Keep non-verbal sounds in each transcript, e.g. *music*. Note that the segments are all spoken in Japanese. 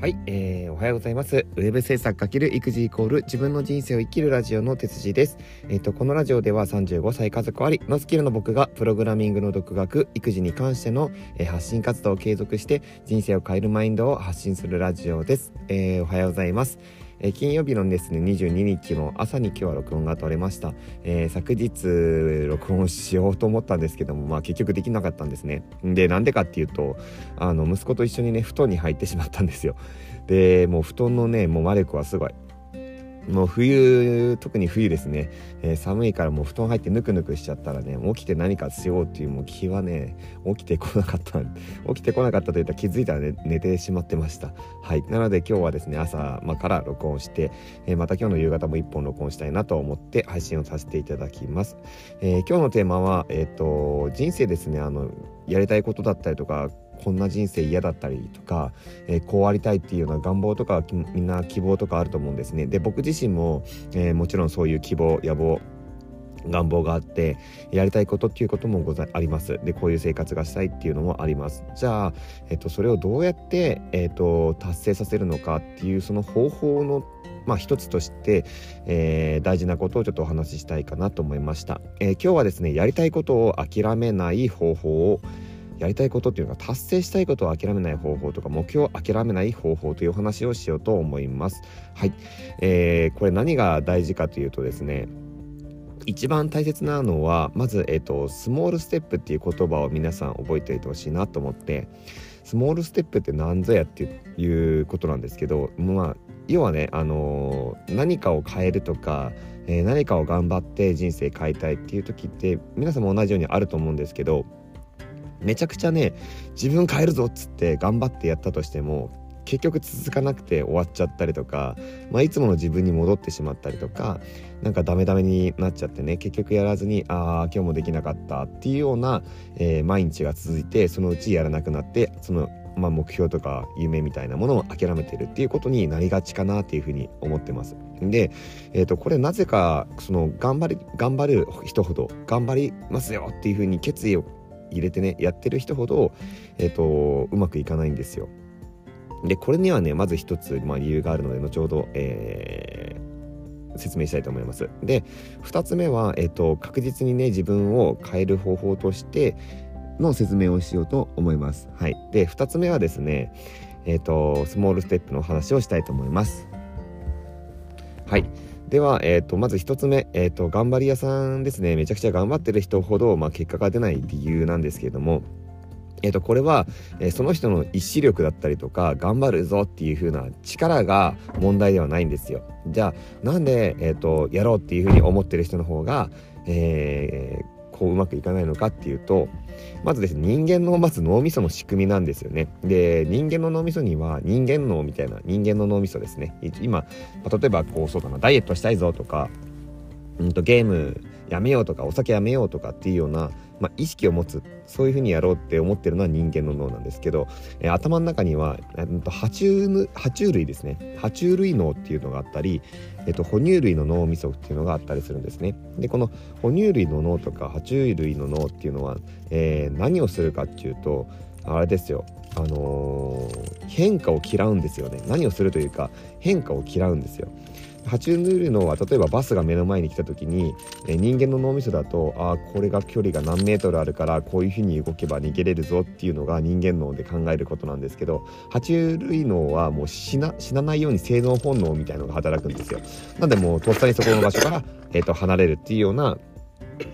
はい、えー、おはようございます。ウェブ制作×育児イコール自分の人生を生きるラジオの哲司です。えっ、ー、と、このラジオでは35歳家族ありのスキルの僕がプログラミングの独学、育児に関しての、えー、発信活動を継続して人生を変えるマインドを発信するラジオです。えー、おはようございます。え金曜日のですね22日の朝に今日は録音が取れました、えー、昨日録音しようと思ったんですけどもまあ結局できなかったんですね。でなんでかっていうとあの息子と一緒にね布団に入ってしまったんですよ。でもう布団のねもう魔力はすごい。もう冬特に冬ですね、えー、寒いからもう布団入ってぬくぬくしちゃったらね起きて何かしようっていうもう気はね起きてこなかった *laughs* 起きてこなかったといったら気づいたら、ね、寝てしまってました。はい。なので今日はですね朝、ま、から録音して、えー、また今日の夕方も1本録音したいなと思って配信をさせていただきます、えー、今日のテーマはえっ、と人生ですねあのやりたいことだったりとかこんな人生嫌だったりとか、えー、こうありたいっていうような願望とかみんな希望とかあると思うんですね。で僕自身も、えー、もちろんそういう希望野望願望があってやりたいことっていうこともござあります。でこういう生活がしたいっていうのもあります。じゃあ、えっと、それをどうやって、えっと、達成させるのかっていうその方法のまあ、一つとして、えー、大事なことをちょっとお話ししたいかなと思いました、えー、今日はですねやりたいことを諦めない方法をやりたいことっていうのが達成したいことを諦めない方法とか目標を諦めない方法という話をしようと思います。はい、えー、これ何が大事かというとですね一番大切なのはまず、えーと、スモールステップっていう言葉を皆さん覚えておいてほしいなと思ってスモールステップって何ぞやっていうことなんですけどまあ要はね、あのー、何かを変えるとか、えー、何かを頑張って人生変えたいっていう時って皆さんも同じようにあると思うんですけどめちゃくちゃね自分変えるぞっつって頑張ってやったとしても結局続かなくて終わっちゃったりとか、まあ、いつもの自分に戻ってしまったりとかなんかダメダメになっちゃってね結局やらずにああ今日もできなかったっていうような、えー、毎日が続いてそのうちやらなくなってその、まあ、目標とか夢みたいなものを諦めてるっていうことになりがちかなっていうふうに思ってます。で、えー、とこれなぜかその頑張り頑張る人ほど頑張りますよっていうふうに決意を入れてねやってる人ほど、えーと、うまくいかないんですよ。でこれにはねまず一つ、まあ、理由があるので後ほど、えー、説明したいと思います。で2つ目は、えーと、確実にね自分を変える方法としての説明をしようと思います。はい、で2つ目はですねえーとスモールステップの話をしたいと思います。はい。では、えーと、まず1つ目、えーと、頑張り屋さんですね。めちゃくちゃ頑張ってる人ほど、まあ、結果が出ない理由なんですけれども。えーと、これは、えー、その人の意志力だったりとか頑張るぞっていう風な力が問題ではないんですよ。じゃあなんで、えー、とやろうっていう風に思ってる人の方が、えー、こううまくいかないのかっていうとまずですね人間のまず脳みその仕組みなんですよね。で人間の脳みそには人間脳みたいな人間の脳みそですね。今、例えばこうそうだなダイエットしたいぞとかうんとゲームやめようとかお酒やめようとかっていうような、まあ、意識を持つそういうふうにやろうって思ってるのは人間の脳なんですけど、えー、頭の中には、えー、と爬虫爬虫類ですね。爬虫類脳っていうのがあったり、えー、と哺乳類の脳みそっていうのがあったりするんですね。でこの哺乳類の脳とか爬虫類の脳っていうのは、えー、何をするかっていうとあれですよ。あのー、変化を嫌うんですよね。何をするというか変化を嫌うんですよ。爬虫類のは例えばバスが目の前に来た時に、え人間の脳みそだとあこれが距離が何メートルあるからこういうふうに動けば逃げれるぞっていうのが人間脳で考えることなんですけど爬虫類脳はもう死な死なないように生存本能みたいのが働くんですよ。なんでもうとっさにそこの場所から、*laughs* えー、と離れるっていうような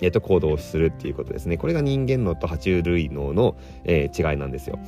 えー、と行動をするっていうことですね。これが人間脳と爬虫類脳の、えー、違いなんですよ。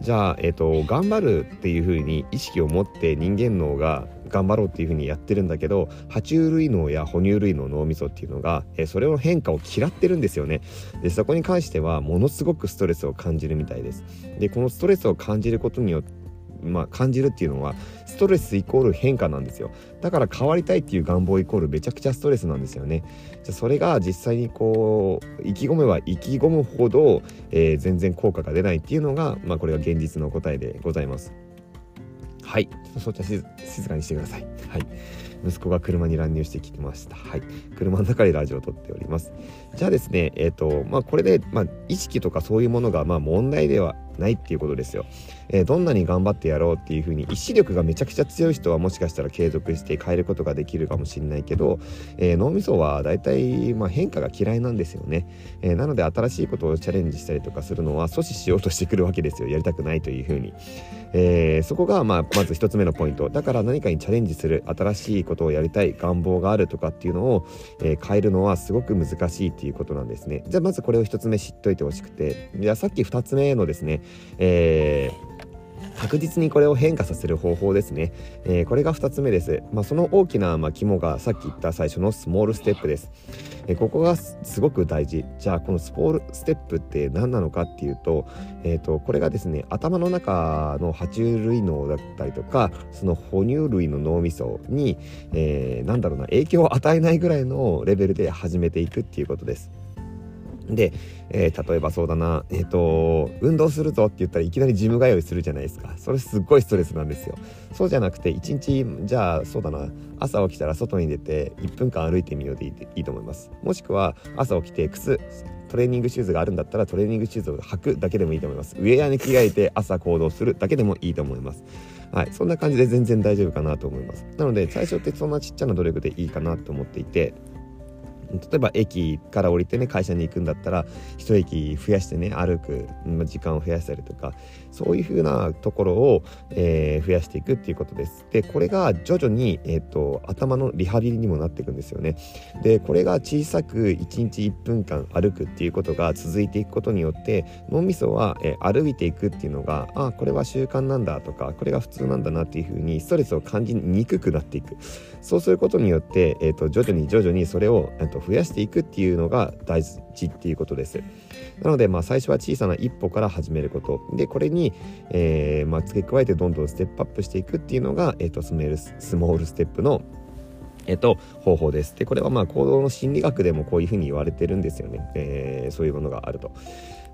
じゃあ、えーと、頑張るっていうふうに意識を持って人間脳が頑張ろうっていうふうにやってるんだけど爬虫類脳や哺乳類の脳みそっていうのが、えー、それの変化を嫌ってるんですよね。でそこに関してはものすごくストレスを感じるみたいです。でこのストレスを感じることによってまあ、感じるっていうのはストレスイコール変化なんですよ。だから変わりたいっていう願望イコールめちゃくちゃストレスなんですよね。じゃそれが実際にこう意気込めば意気込むほど、えー、全然効果が出ないっていうのが、まあ、これが現実の答えでございます。はい。そっちは静かにしてください。はい。息子が車に乱入してきてました。はい。車の中でラジオを撮っております。じゃあですねえっ、ー、とまあこれで、まあ、意識とかそういうものがまあ問題ではないっていうことですよ。えー、どんなに頑張ってやろうっていうふうに意志力がめちゃくちゃ強い人はもしかしたら継続して変えることができるかもしれないけど、えー、脳みそは大体、まあ、変化が嫌いなんですよね、えー、なので新しいことをチャレンジしたりとかするのは阻止しようとしてくるわけですよ。やりたくないというふうに、えそこが、まあ、まず1つ目のポイント。だから何かにチャレンジする新しいことをやりたい願望があるとかっていうのを、え変えるのはすごく難しいっていうことなんですね。じゃあまずこれを1つ目知っといてほしくて。じゃあさっき2つ目のですね、えー確実にこれを変化させる方法ですね、えー、これが2つ目です、まあ、その大きな、まあ、肝がさっき言った最初のスモールステップです、えー、ここがすごく大事。じゃあこのスモールステップって何なのかっていうと,、えーと、これがですね頭の中の爬虫類脳だったりとかその哺乳類の脳みそに、えー、なんだろうな影響を与えないぐらいのレベルで始めていくっていうことです。で、えー、例えばそうだな、えっ、ー、と、運動するぞって言ったらいきなりジム通いするじゃないですか。それすっごいストレスなんですよ。そうじゃなくて、一日、じゃあそうだな、朝起きたら外に出て1分間歩いてみようでいいいいと思います。もしくは朝起きて靴、トレーニングシューズがあるんだったらトレーニングシューズを履くだけでもいいと思います。ウェアに着替えて朝行動するだけでもいいと思います。はい、そんな感じで全然大丈夫かなと思います。なので最初ってそんなちっちゃな努力でいいかなと思っていて、例えば駅から降りてね会社に行くんだったら一駅増やしてね歩く時間を増やしたりとかそういう風なところを、えー、増やしていくっていうことです。でこれが徐々に、えーと、頭のリハビリにもなっていくんですよね。でこれが小さく1日1分間歩くっていうことが続いていくことによって脳みそは、えー、歩いていくっていうのがあこれは習慣なんだとかこれが普通なんだなっていう風にストレスを感じにくくなっていく。そうすることによって、えーと、徐々に徐々にそれを、えーと増やしていくっていうのが大事っていうことです。なので、まあ、最初は小さな一歩から始めることでこれに、えーまあ、付け加えてどんどんステップアップしていくっていうのが、えーと、スメルスモールステップのえっと、方法です。で、これはまあ行動の心理学でもこういうふうに言われてるんですよね。えー、そういうものがあると。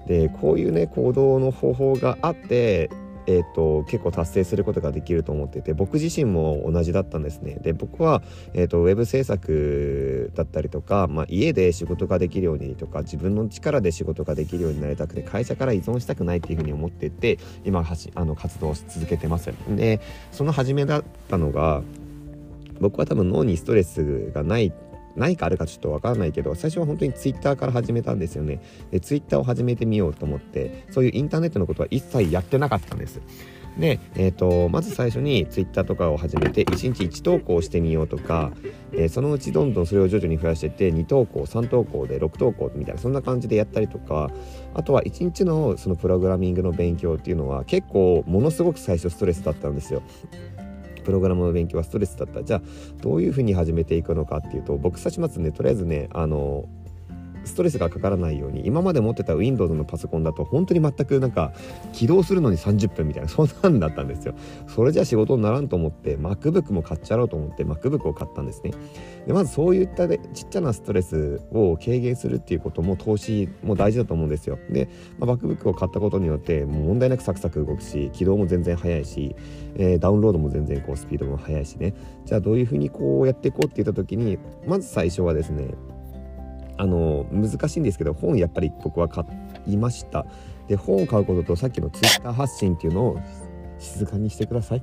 で、こういうね、行動の方法があって、えーと、結構達成することができると思ってて僕自身も同じだったんですね。で僕は、えーと、ウェブ制作だったりとか、まあ、家で仕事ができるようにとか自分の力で仕事ができるようになりたくて会社から依存したくないっていうふうに思ってて今はしあの活動し続けてます。でその初めだったのが僕は多分脳にストレスがない何かあるかちょっとわからないけど最初は本当にツイッターから始めたんですよねでツイッターを始めてみようと思ってそういうインターネットのことは一切やってなかったんですで、えーと、まず最初にツイッターとかを始めて1日1投稿してみようとか、えー、そのうちどんどんそれを徐々に増やしてて2投稿3投稿で6投稿みたいなそんな感じでやったりとかあとは1日のそのプログラミングの勉強っていうのは結構ものすごく最初ストレスだったんですよ。プログラムの勉強はストレスだった。じゃあどういうふうに始めていくのかっていうと僕さしますねとりあえずねあのストレスがかからないように今まで持ってた Windows のパソコンだと本当に全くなんか起動するのに30分みたいなそんなんだったんですよ。それじゃ仕事にならんと思って MacBook も買っちゃろうと思って MacBook を買ったんですね。でまずそういったでちっちゃなストレスを軽減するっていうことも投資も大事だと思うんですよ。で、まあ、MacBook を買ったことによってもう問題なくサクサク動くし起動も全然速いし、えー、ダウンロードも全然こうスピードも速いしね。じゃあどういうふうにこうやっていこうって言った時にまず最初はですねあの難しいんですけど本やっぱり僕は買いました。で本を買うこととさっきの Twitter 発信っていうのを静かにしてください。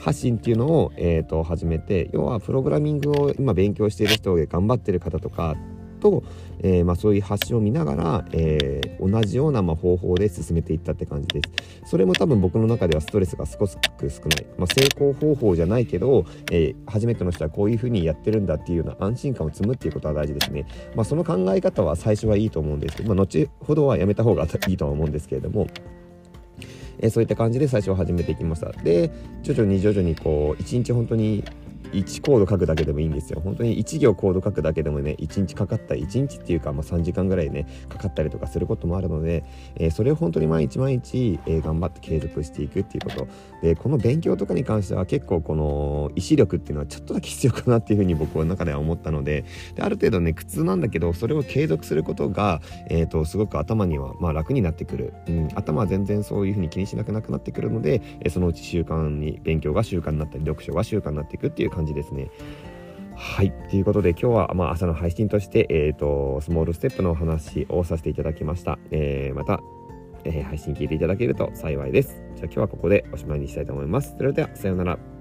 発信っていうのを、えーと始めて要はプログラミングを今勉強している人で頑張ってる方とかと、えー、まあ、そういう発信を見ながら、えー、同じようなま方法で進めていったって感じです。それも多分僕の中ではストレスが少し少ない、まあ、成功方法じゃないけど、えー、初めての人はこういうふうにやってるんだっていうような安心感を積むっていうことは大事ですね、まあ、その考え方は最初はいいと思うんですけど、ま、後ほどはやめた方がいいとは思うんですけれどもえそういった感じで最初は始めていきました。で徐々に徐々にこう一日本当に1コード書くだけでもいいんですよ。本当に1行コード書くだけでもね1日かかったり1日っていうか、まあ、3時間ぐらいねかかったりとかすることもあるので、えー、それを本当に毎日毎日、えー、頑張って継続していくっていうこと。でこの勉強とかに関しては結構この意志力っていうのはちょっとだけ必要かなっていうふうに僕の中では思ったのでである程度ね苦痛なんだけどそれを継続することが、えーと、すごく頭にはまあ楽になってくる、うん、頭は全然そういうふうに気にしなくなくなってくるので、え、そのうち習慣に勉強が習慣になったり読書が習慣になっていくっていう感じですね。はい。ということで今日はまあ朝の配信として、えーと、スモールステップのお話をさせていただきました。えー、またえー配信聞いていただけると幸いです。じゃあ今日はここでおしまいにしたいと思います。それでは、さようなら。